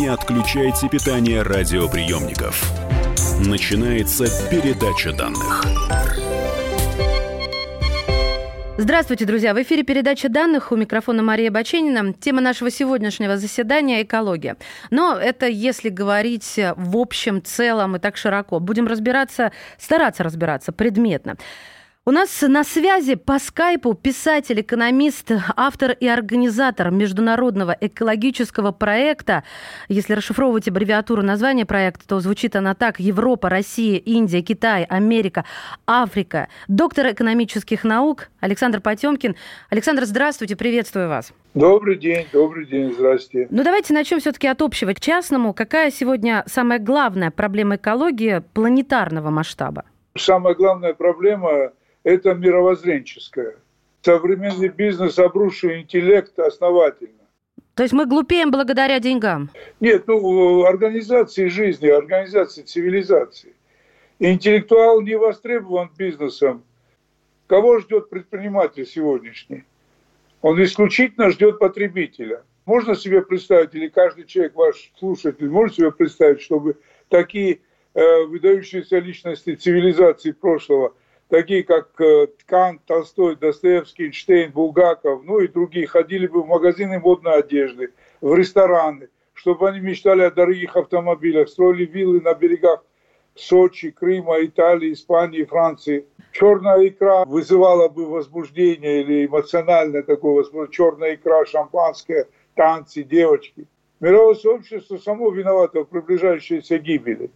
не отключайте питание радиоприемников. Начинается передача данных. Здравствуйте, друзья! В эфире передача данных у микрофона Мария Баченина. Тема нашего сегодняшнего заседания – экология. Но это если говорить в общем, целом и так широко. Будем разбираться, стараться разбираться предметно. У нас на связи по скайпу писатель, экономист, автор и организатор международного экологического проекта. Если расшифровывать аббревиатуру названия проекта, то звучит она так. Европа, Россия, Индия, Китай, Америка, Африка. Доктор экономических наук Александр Потемкин. Александр, здравствуйте, приветствую вас. Добрый день, добрый день, здравствуйте. Ну давайте начнем все-таки от общего к частному. Какая сегодня самая главная проблема экологии планетарного масштаба? Самая главная проблема это мировоззренческое. Современный бизнес обрушил интеллект основательно. То есть мы глупеем благодаря деньгам? Нет, ну, организации жизни, организации цивилизации. Интеллектуал не востребован бизнесом. Кого ждет предприниматель сегодняшний? Он исключительно ждет потребителя. Можно себе представить, или каждый человек, ваш слушатель, может себе представить, чтобы такие э, выдающиеся личности цивилизации прошлого – такие как э, Кант, Толстой, Достоевский, Эйнштейн, Булгаков, ну и другие, ходили бы в магазины модной одежды, в рестораны, чтобы они мечтали о дорогих автомобилях, строили виллы на берегах Сочи, Крыма, Италии, Испании, Франции. Черная икра вызывала бы возбуждение или эмоциональное такое возбуждение. Черная икра, шампанское, танцы, девочки. Мировое сообщество само виновато в приближающейся гибели.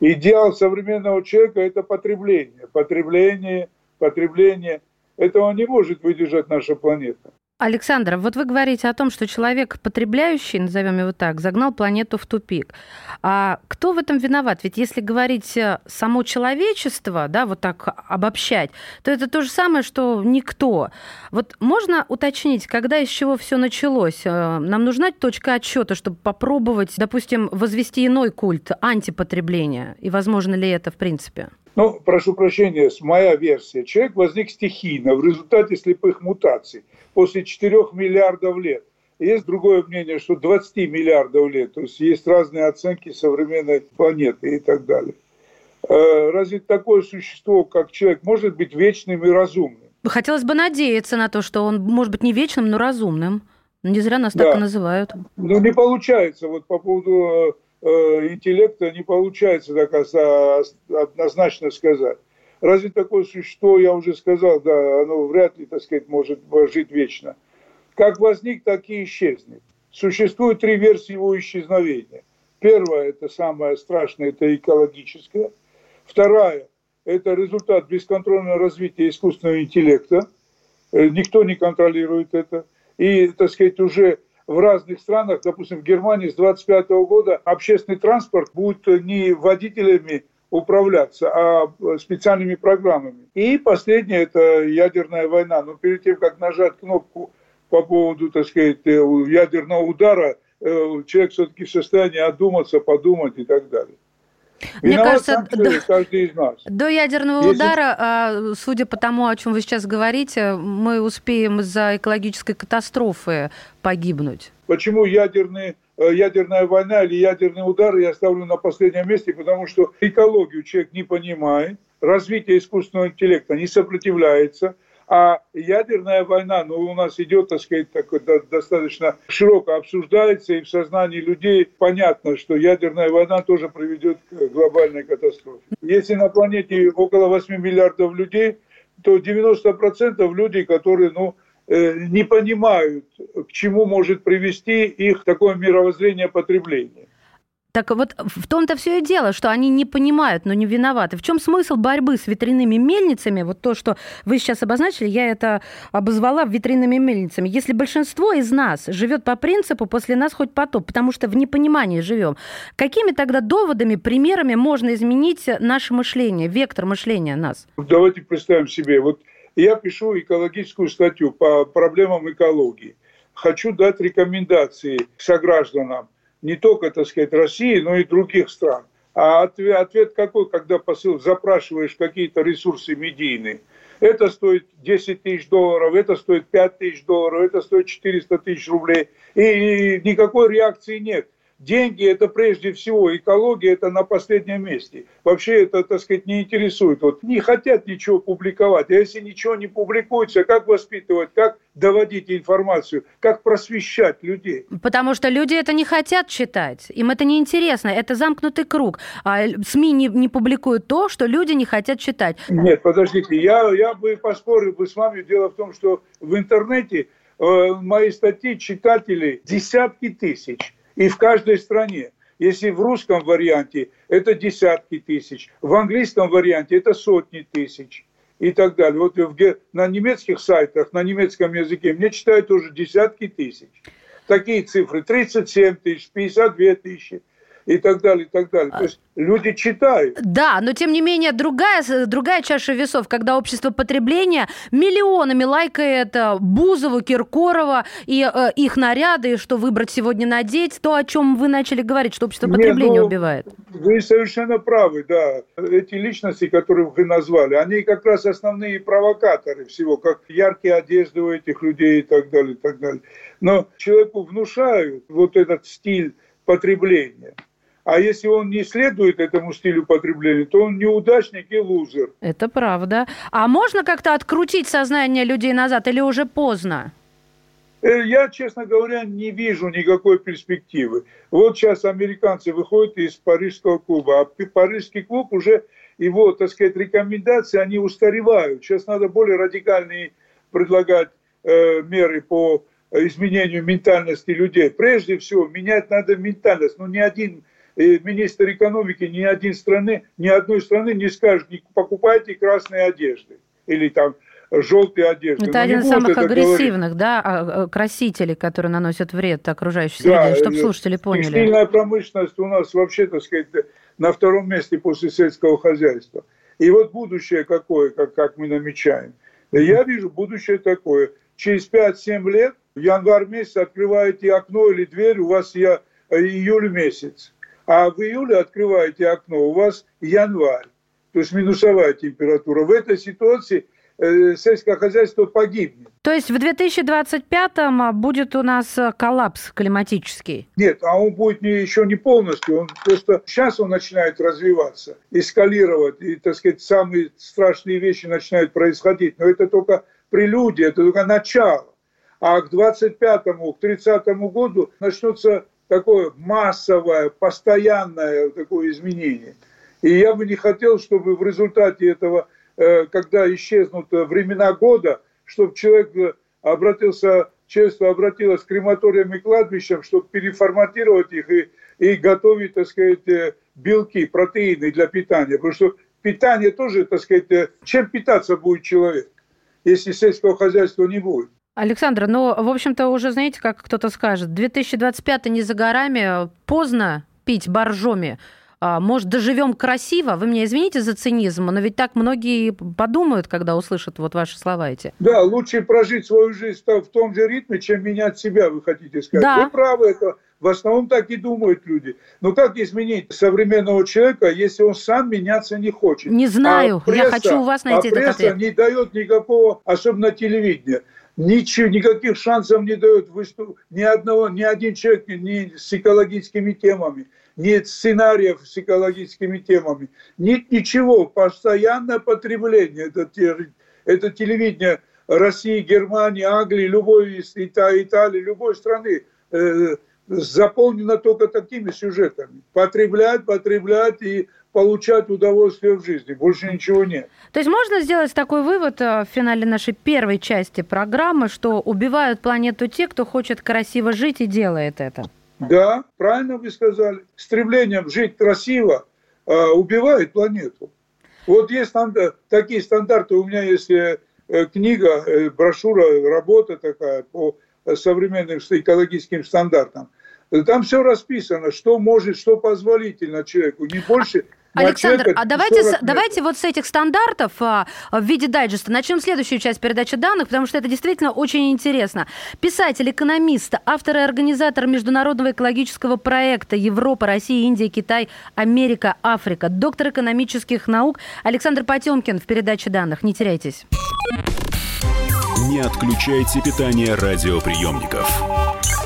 Идеал современного человека – это потребление. Потребление, потребление. Этого не может выдержать наша планета. Александр, вот вы говорите о том, что человек потребляющий, назовем его так, загнал планету в тупик. А кто в этом виноват? Ведь если говорить э, само человечество, да, вот так обобщать, то это то же самое, что никто. Вот можно уточнить, когда из чего все началось? Э, нам нужна точка отсчета, чтобы попробовать, допустим, возвести иной культ антипотребления? И возможно ли это в принципе? Ну, прошу прощения, моя версия. Человек возник стихийно в результате слепых мутаций после 4 миллиардов лет. Есть другое мнение, что 20 миллиардов лет. То есть есть разные оценки современной планеты и так далее. Э, разве такое существо, как человек, может быть вечным и разумным? Хотелось бы надеяться на то, что он может быть не вечным, но разумным. Не зря нас да. так и называют. Ну, не получается. Вот по поводу э, интеллекта не получается так однозначно сказать. Разве такое существо, я уже сказал, да, оно вряд ли, так сказать, может жить вечно. Как возник, так и исчезнет. Существует три версии его исчезновения. Первая, это самое страшное, это экологическое. Вторая, это результат бесконтрольного развития искусственного интеллекта. Э, никто не контролирует это. И, так сказать, уже в разных странах, допустим, в Германии с 25 года общественный транспорт будет не водителями управляться, а специальными программами. И последнее – это ядерная война. Но перед тем, как нажать кнопку по поводу, так сказать, э, ядерного удара, э, человек все-таки в состоянии одуматься, подумать и так далее. Мне Виноват кажется, до, каждый из нас. до ядерного Если... удара, а, судя по тому, о чем вы сейчас говорите, мы успеем из-за экологической катастрофы погибнуть. Почему ядерный Э, ядерная война или ядерный удар я ставлю на последнем месте, потому что экологию человек не понимает, развитие искусственного интеллекта не сопротивляется, а ядерная война, ну, у нас идет, так сказать, так, достаточно широко обсуждается, и в сознании людей понятно, что ядерная война тоже приведет к глобальной катастрофе. Если на планете около 8 миллиардов людей, то 90% людей, которые, ну, Э, не понимают, к чему может привести их такое мировоззрение потребления. Так вот, в том-то все и дело, что они не понимают, но не виноваты. В чем смысл борьбы с ветряными мельницами? Вот то, что вы сейчас обозначили, я это обозвала ветряными мельницами. Если большинство из нас живет по принципу «после нас хоть потоп», потому что в непонимании живем, какими тогда доводами, примерами можно изменить наше мышление, вектор мышления нас? Давайте представим себе, вот я пишу экологическую статью по проблемам экологии. Хочу дать рекомендации согражданам не только, так сказать, России, но и других стран. А ответ, ответ какой, когда посыл запрашиваешь какие-то ресурсы медийные? Это стоит 10 тысяч долларов, это стоит 5 тысяч долларов, это стоит 400 тысяч рублей. И, и никакой реакции нет. Деньги – это прежде всего, экология – это на последнем месте. Вообще это, так сказать, не интересует. Вот не хотят ничего публиковать. А если ничего не публикуется, как воспитывать, как доводить информацию, как просвещать людей? Потому что люди это не хотят читать. Им это не интересно. Это замкнутый круг. А СМИ не, не публикуют то, что люди не хотят читать. Нет, подождите. Я, я бы поспорил бы с вами. Дело в том, что в интернете э, мои статьи читателей десятки тысяч и в каждой стране. Если в русском варианте это десятки тысяч, в английском варианте это сотни тысяч и так далее. Вот в, на немецких сайтах, на немецком языке мне читают уже десятки тысяч. Такие цифры 37 тысяч, 52 тысячи и так далее, и так далее. То есть люди читают. Да, но тем не менее другая, другая чаша весов, когда общество потребления миллионами лайкает э, Бузову, Киркорова и э, их наряды, что выбрать сегодня надеть, то, о чем вы начали говорить, что общество потребления Не, ну, убивает. Вы совершенно правы, да. Эти личности, которые вы назвали, они как раз основные провокаторы всего, как яркие одежды у этих людей и так далее, и так далее. Но человеку внушают вот этот стиль потребления – а если он не следует этому стилю потребления, то он неудачник и лузер. Это правда. А можно как-то открутить сознание людей назад или уже поздно? Э, я, честно говоря, не вижу никакой перспективы. Вот сейчас американцы выходят из парижского клуба, а парижский клуб уже, его, так сказать, рекомендации, они устаревают. Сейчас надо более радикальные предлагать э, меры по изменению ментальности людей. Прежде всего, менять надо ментальность. Ну, ни один министр экономики ни один страны, ни одной страны не скажет, не покупайте красные одежды или там желтые одежды. Это Но один из самых агрессивных, говорить. да, а, а, красителей, которые наносят вред окружающей среде, да, чтобы слушатели поняли. Текстильная промышленность у нас вообще, так сказать, на втором месте после сельского хозяйства. И вот будущее какое, как, как мы намечаем. Я вижу будущее такое. Через 5-7 лет, в январь месяц открываете окно или дверь, у вас я, июль месяц а в июле открываете окно, у вас январь, то есть минусовая температура. В этой ситуации э, сельское хозяйство погибнет. То есть в 2025-м а, будет у нас э, коллапс климатический? Нет, а он будет не, еще не полностью. Он просто сейчас он начинает развиваться, эскалировать, и, так сказать, самые страшные вещи начинают происходить. Но это только прелюдия, это только начало. А к 25-му, к 30-му году начнутся такое массовое, постоянное такое изменение. И я бы не хотел, чтобы в результате этого, э, когда исчезнут времена года, чтобы человек обратился, человечество обратилось к крематориям и кладбищам, чтобы переформатировать их и, и готовить, так сказать, э, белки, протеины для питания. Потому что питание тоже, так сказать, э, чем питаться будет человек, если сельского хозяйства не будет. Александр, ну, в общем-то, уже знаете, как кто-то скажет, 2025 не за горами, поздно пить боржоми. А, может, доживем красиво? Вы меня извините за цинизм, но ведь так многие подумают, когда услышат вот ваши слова эти. Да, лучше прожить свою жизнь в том же ритме, чем менять себя, вы хотите сказать. Да. Вы правы, это в основном так и думают люди. Но как изменить современного человека, если он сам меняться не хочет? Не знаю, а пресса, я хочу у вас найти а этот пресса ответ. не дает никакого, особенно телевидения ничего, никаких шансов не дает выступ... ни одного, ни один человек ни с экологическими темами, нет сценариев с экологическими темами, нет ничего, постоянное потребление, это, это телевидение России, Германии, Англии, любой из Италии, любой страны заполнено только такими сюжетами. Потреблять, потреблять и получать удовольствие в жизни. Больше ничего нет. То есть можно сделать такой вывод э, в финале нашей первой части программы, что убивают планету те, кто хочет красиво жить и делает это? Да, правильно вы сказали. Стремлением жить красиво э, убивает планету. Вот есть такие стандарты. У меня есть э, книга, брошюра, работа такая по современным экологическим стандартам. Там все расписано, что может, что позволительно человеку, не больше Александр, а давайте, давайте вот с этих стандартов а, в виде дайджеста начнем следующую часть передачи данных, потому что это действительно очень интересно. Писатель, экономист, автор и организатор международного экологического проекта Европа, Россия, Индия, Китай, Америка, Африка, доктор экономических наук Александр Потемкин в передаче данных. Не теряйтесь. Не отключайте питание радиоприемников.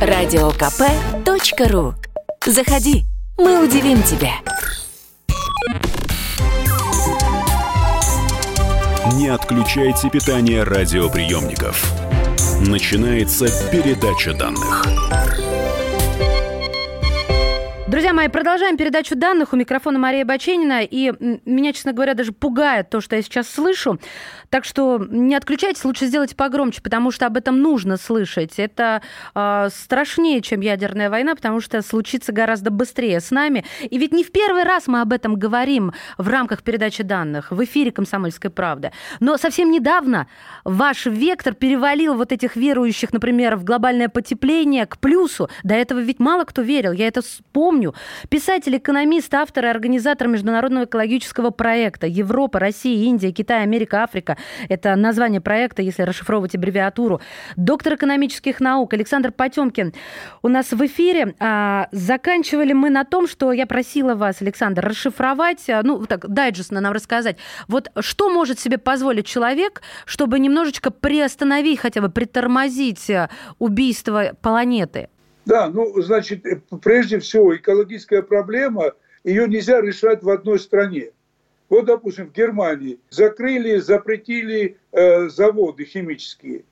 радиокп.ру Заходи, мы удивим тебя. Не отключайте питание радиоприемников. Начинается передача данных. Друзья мои, продолжаем передачу данных. У микрофона Мария Баченина. И меня, честно говоря, даже пугает то, что я сейчас слышу. Так что не отключайтесь, лучше сделайте погромче, потому что об этом нужно слышать. Это э, страшнее, чем ядерная война, потому что случится гораздо быстрее с нами. И ведь не в первый раз мы об этом говорим в рамках передачи данных в эфире «Комсомольской правды». Но совсем недавно ваш вектор перевалил вот этих верующих, например, в глобальное потепление к плюсу. До этого ведь мало кто верил. Я это помню Напомню, писатель, экономист, автор и организатор международного экологического проекта Европа, Россия, Индия, Китай, Америка, Африка. Это название проекта, если расшифровывать аббревиатуру. Доктор экономических наук Александр Потемкин у нас в эфире. А, заканчивали мы на том, что я просила вас, Александр, расшифровать, а, ну, так, дайджестно нам рассказать. Вот что может себе позволить человек, чтобы немножечко приостановить, хотя бы притормозить а, убийство планеты? Да, ну, значит, э, прежде всего, экологическая проблема, ее нельзя решать в одной стране. Вот, допустим, в Германии закрыли, запретили э, заводы химические.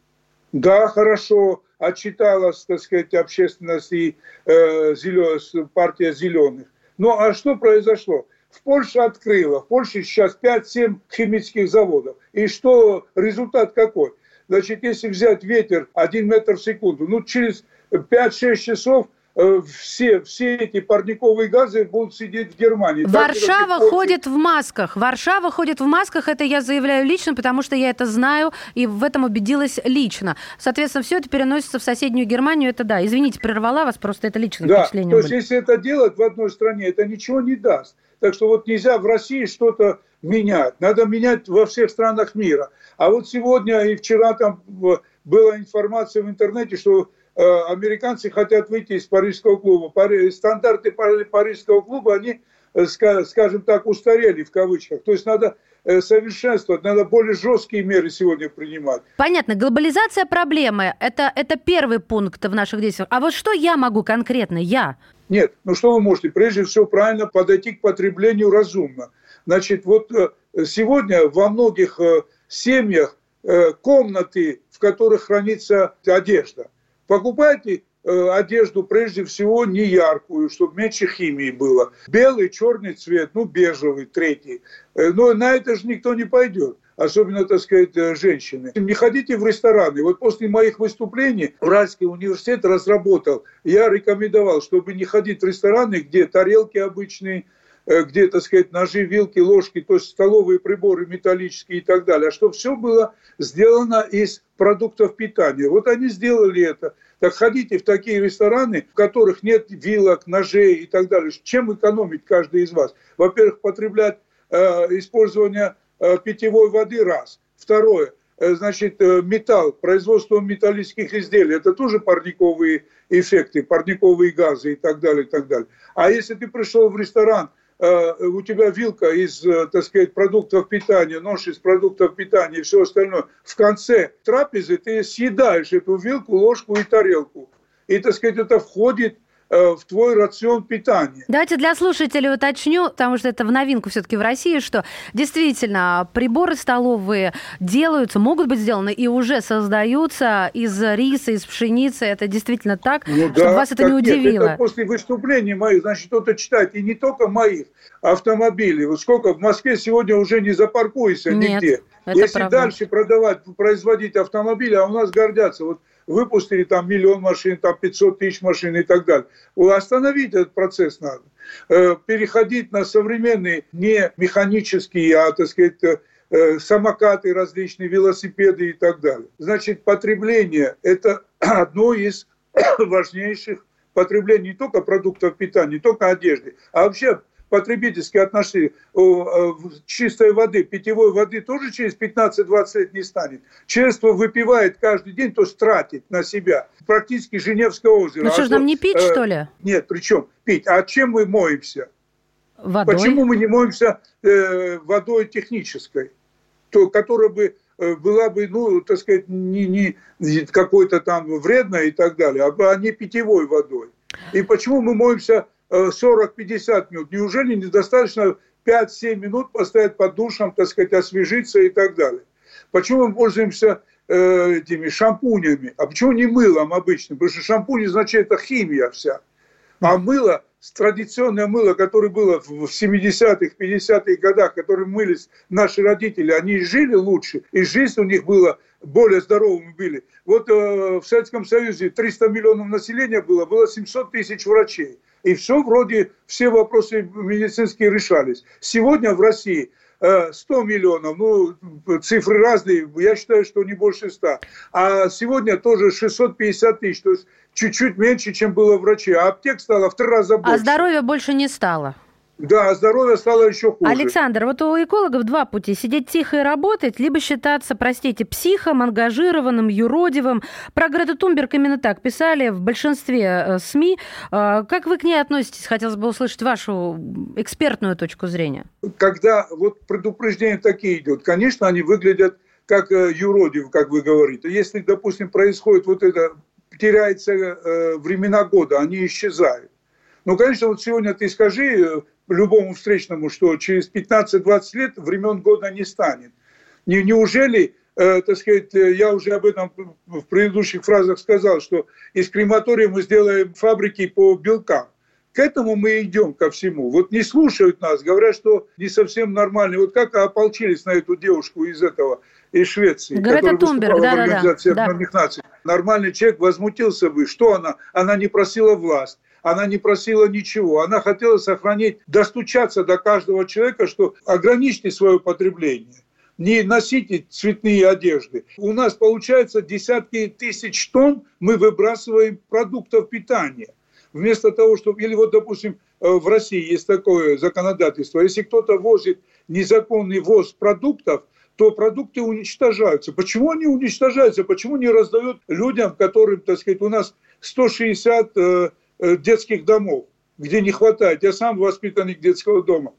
Да, хорошо, отчиталась, так сказать, общественность и э, зелё... партия зеленых. Ну, а что произошло? В Польше открыла, в Польше сейчас 5-7 химических заводов. И что, результат какой? Значит, если взять ветер 1 метр в секунду, ну, через 5-6 часов э, все, все эти парниковые газы будут сидеть в Германии. Варшава так, ходит в масках. Варшава ходит в масках, это я заявляю лично, потому что я это знаю и в этом убедилась лично. Соответственно, все это переносится в соседнюю Германию, это да. Извините, прервала вас, просто это личное да, впечатление. То есть, были. если это делать в одной стране, это ничего не даст. Так что вот нельзя в России что-то менять. Надо менять во всех странах мира. А вот сегодня и вчера там была информация в интернете, что Э, американцы хотят выйти из Парижского клуба. Стандарты Парижского клуба, они, э, скажем так, устарели в кавычках. То есть надо э, совершенствовать, надо более жесткие меры сегодня принимать. Понятно, глобализация проблемы, это, это первый пункт в наших действиях. А вот что я могу конкретно, я? Нет, ну что вы можете? Прежде всего правильно подойти к потреблению разумно. Значит, вот сегодня во многих семьях комнаты, в которых хранится одежда, Покупайте э, одежду прежде всего не яркую, чтобы меньше химии было. Белый, черный цвет, ну бежевый, третий. Э, но на это же никто не пойдет особенно, так сказать, э, женщины. Не ходите в рестораны. Вот после моих выступлений Уральский университет разработал, я рекомендовал, чтобы не ходить в рестораны, где тарелки обычные, где, так сказать, ножи, вилки, ложки, то есть столовые приборы металлические и так далее, а чтобы все было сделано из продуктов питания. Вот они сделали это. Так ходите в такие рестораны, в которых нет вилок, ножей и так далее. Чем экономить каждый из вас? Во-первых, потреблять э, использование э, питьевой воды раз. Второе, э, значит, э, металл, производство металлических изделий, это тоже парниковые эффекты, парниковые газы и так далее, и так далее. А если ты пришел в ресторан, Э, у тебя вилка из, э, так сказать, продуктов питания, нож из продуктов питания и все остальное, в конце трапезы ты съедаешь эту вилку, ложку и тарелку. И, так сказать, это входит Э, в твой рацион питания. Давайте для слушателей уточню, потому что это в новинку все-таки в России, что действительно приборы столовые делаются, могут быть сделаны и уже создаются из риса, из пшеницы. Это действительно так, ну, чтобы да, вас это не удивило. Нет, это после выступлений моих, значит, кто-то читает, и не только моих автомобилей. Вот сколько в Москве сегодня уже не запаркуешься Нет, нигде. Если правда. дальше продавать, производить автомобили, а у нас гордятся. Вот выпустили там миллион машин, там 500 тысяч машин и так далее. Остановить этот процесс надо. Э, переходить на современные, не механические, а, так сказать, э, самокаты различные, велосипеды и так далее. Значит, потребление – это одно из важнейших потреблений не только продуктов питания, не только одежды, а вообще потребительские отношения. Чистой воды, питьевой воды тоже через 15-20 лет не станет. Человечество выпивает каждый день, то есть тратит на себя. Практически Женевское озеро. Ну что ж, нам не пить, что ли? Нет, причем пить. А чем мы моемся? Водой? Почему мы не моемся э, водой технической, то, которая бы э, была бы, ну, так сказать, не, не какой-то там вредной и так далее, а, а не питьевой водой. И почему мы моемся 40-50 э, минут? Неужели недостаточно 5-7 минут постоять под душем, так сказать, освежиться и так далее? Почему мы пользуемся э, этими шампунями? А почему не мылом обычным? Потому что шампунь означает это химия вся. А мыло традиционное мыло, которое было в 70-х, 50-х годах, которым мылись наши родители, они жили лучше, и жизнь у них была более здоровыми были. Вот э, в Советском Союзе 300 миллионов населения было, было 700 тысяч врачей. И все вроде, все вопросы медицинские решались. Сегодня в России 100 э, миллионов, ну, цифры разные, я считаю, что не больше 100. А сегодня тоже 650 тысяч, то есть чуть-чуть меньше, чем было врачей. А аптек стало в три раза а больше. А здоровья больше не стало. Да, а здоровье стало еще хуже. Александр, вот у экологов два пути. Сидеть тихо и работать, либо считаться, простите, психом, ангажированным, юродивым. Про Грету Тумберг именно так писали в большинстве э, СМИ. Э, как вы к ней относитесь? Хотелось бы услышать вашу экспертную точку зрения. Когда вот предупреждения такие идут, конечно, они выглядят как э, юродив, как вы говорите. Если, допустим, происходит вот это, теряется времена года, они исчезают. Ну, конечно, вот сегодня ты скажи любому встречному, что через 15-20 лет времен года не станет. Не, неужели, э, так сказать, э, я уже об этом в предыдущих фразах сказал, что из крематория мы сделаем фабрики по белкам. К этому мы идем ко всему. Вот не слушают нас, говорят, что не совсем нормально. Вот как ополчились на эту девушку из этого, из Швеции, Грета которая Тумберг, да, в Организации да, да. Наций. Нормальный человек возмутился бы. Что она? Она не просила власть она не просила ничего. Она хотела сохранить, достучаться до каждого человека, что ограничьте свое потребление не носите цветные одежды. У нас получается десятки тысяч тонн мы выбрасываем продуктов питания. Вместо того, чтобы... Или вот, допустим, э, в России есть такое законодательство. Если кто-то возит незаконный ввоз продуктов, то продукты уничтожаются. Почему они уничтожаются? Почему не раздают людям, которым, так сказать, у нас 160 Э, детских домов, где не хватает. Я сам воспитанник детского дома.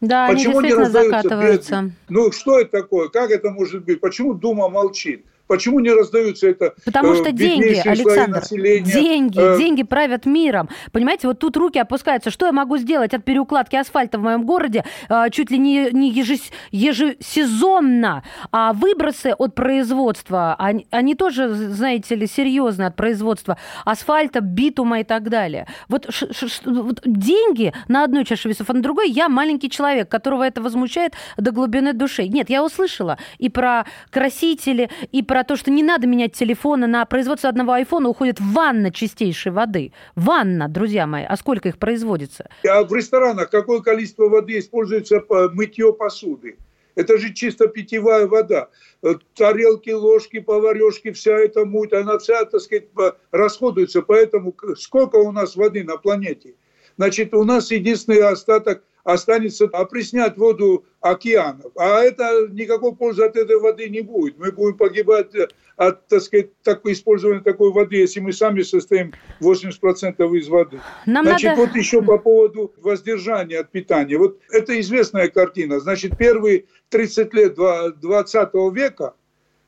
Да, Почему они действительно не закатываются. Бедные? Ну, что это такое? Как это может быть? Почему Дума молчит? Почему не раздаются это Потому что э, деньги, Александр, деньги, э... деньги правят миром. Понимаете, вот тут руки опускаются. Что я могу сделать от переукладки асфальта в моем городе э, чуть ли не, не ежес, ежесезонно? А выбросы от производства, они, они тоже, знаете ли, серьезно от производства асфальта, битума и так далее. Вот, ш, ш, вот деньги на одной чаше весов, а на другой я маленький человек, которого это возмущает до глубины души. Нет, я услышала и про красители, и про то, что не надо менять телефоны. На производство одного айфона уходит ванна чистейшей воды. Ванна, друзья мои. А сколько их производится? А в ресторанах какое количество воды используется по мытье посуды? Это же чисто питьевая вода. Э, тарелки, ложки, поварешки, вся эта муть, она вся, так сказать, расходуется. Поэтому сколько у нас воды на планете? Значит, у нас единственный остаток останется опреснять воду океанов. А это никакой пользы от этой воды не будет. Мы будем погибать от, так сказать, такой, использования такой воды, если мы сами состоим 80% из воды. Нам Значит, надо... вот еще по поводу воздержания от питания. Вот это известная картина. Значит, первые 30 лет 20 века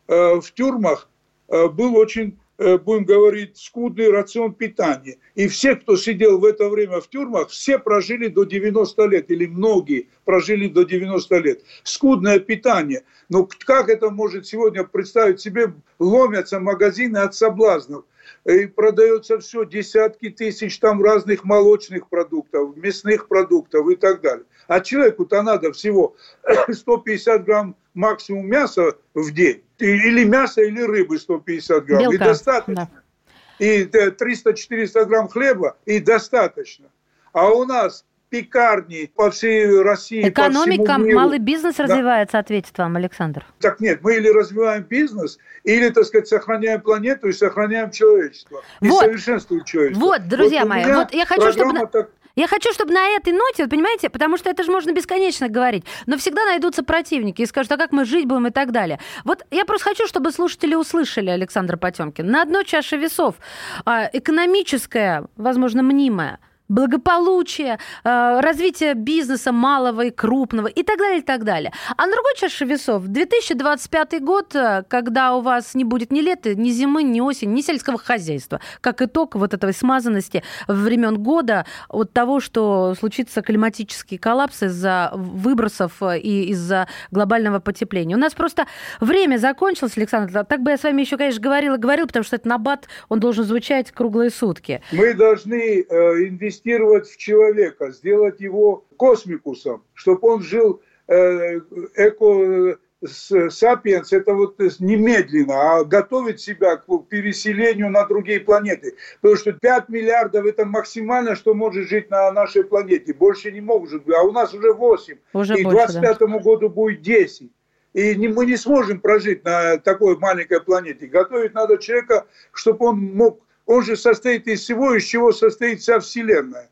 э, в тюрьмах э, был очень Э, будем говорить, скудный рацион питания. И все, кто сидел в это время в тюрьмах, все прожили до 90 лет, или многие прожили до 90 лет. Скудное питание. Но как это может сегодня представить себе? Ломятся магазины от соблазнов. И продается все, десятки тысяч там разных молочных продуктов, мясных продуктов и так далее. А человеку-то надо всего 150 грамм максимум мяса в день. Или мясо, или рыбы 150 грамм. Белка. И достаточно. Да. И 300-400 грамм хлеба, и достаточно. А у нас пекарни по всей России. Экономика, по миру. малый бизнес да. развивается, ответит вам Александр. Так нет, мы или развиваем бизнес, или, так сказать, сохраняем планету и сохраняем человечество. И вот. совершенствуем человечество. Вот, друзья вот мои, вот я хочу, чтобы... Так Я хочу, чтобы на этой ноте, понимаете, потому что это же можно бесконечно говорить, но всегда найдутся противники и скажут, а как мы жить будем и так далее. Вот я просто хочу, чтобы слушатели услышали Александр Потемкин. На одной чаше весов а, экономическая, возможно, мнимая – благополучие, э, развитие бизнеса малого и крупного и так далее, и так далее. А на другой чаше весов 2025 год, э, когда у вас не будет ни лета, ни зимы, ни осени, ни сельского хозяйства, как итог вот этой смазанности времен года от того, что случится климатический коллапс из-за выбросов э, и из-за глобального потепления. У нас просто время закончилось, Александр. Так бы я с вами еще, конечно, говорила, говорил, потому что это набат, он должен звучать круглые сутки. Мы должны инвестировать инвестировать в человека, сделать его космикусом, чтобы он жил э, эко сапиенс это вот немедленно, а готовить себя к переселению на другие планеты. Потому что 5 миллиардов это максимально, что может жить на нашей планете. Больше не может быть. А у нас уже 8. Уже и к 25 да. году будет 10. И не, мы не сможем прожить на такой маленькой планете. Готовить надо человека, чтобы он мог он же состоит из всего, из чего состоит вся Вселенная.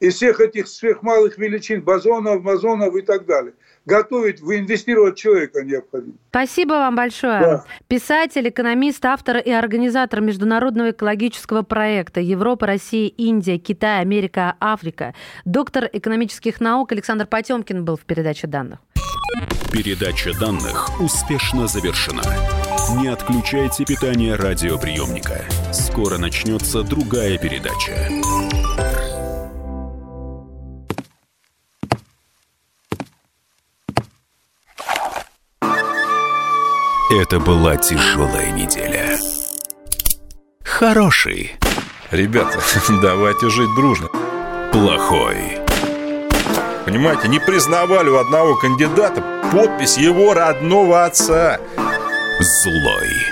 Из всех этих сверхмалых величин, бозонов, мазонов и так далее. Готовить, инвестировать человека необходимо. Спасибо вам большое. Да. Писатель, экономист, автор и организатор международного экологического проекта Европа, Россия, Индия, Китай, Америка, Африка. Доктор экономических наук Александр Потемкин был в передаче данных. Передача данных успешно завершена. Не отключайте питание радиоприемника. Скоро начнется другая передача. Это была тяжелая неделя. Хороший. Ребята, давайте жить дружно. Плохой. Понимаете, не признавали у одного кандидата подпись его родного отца – злой.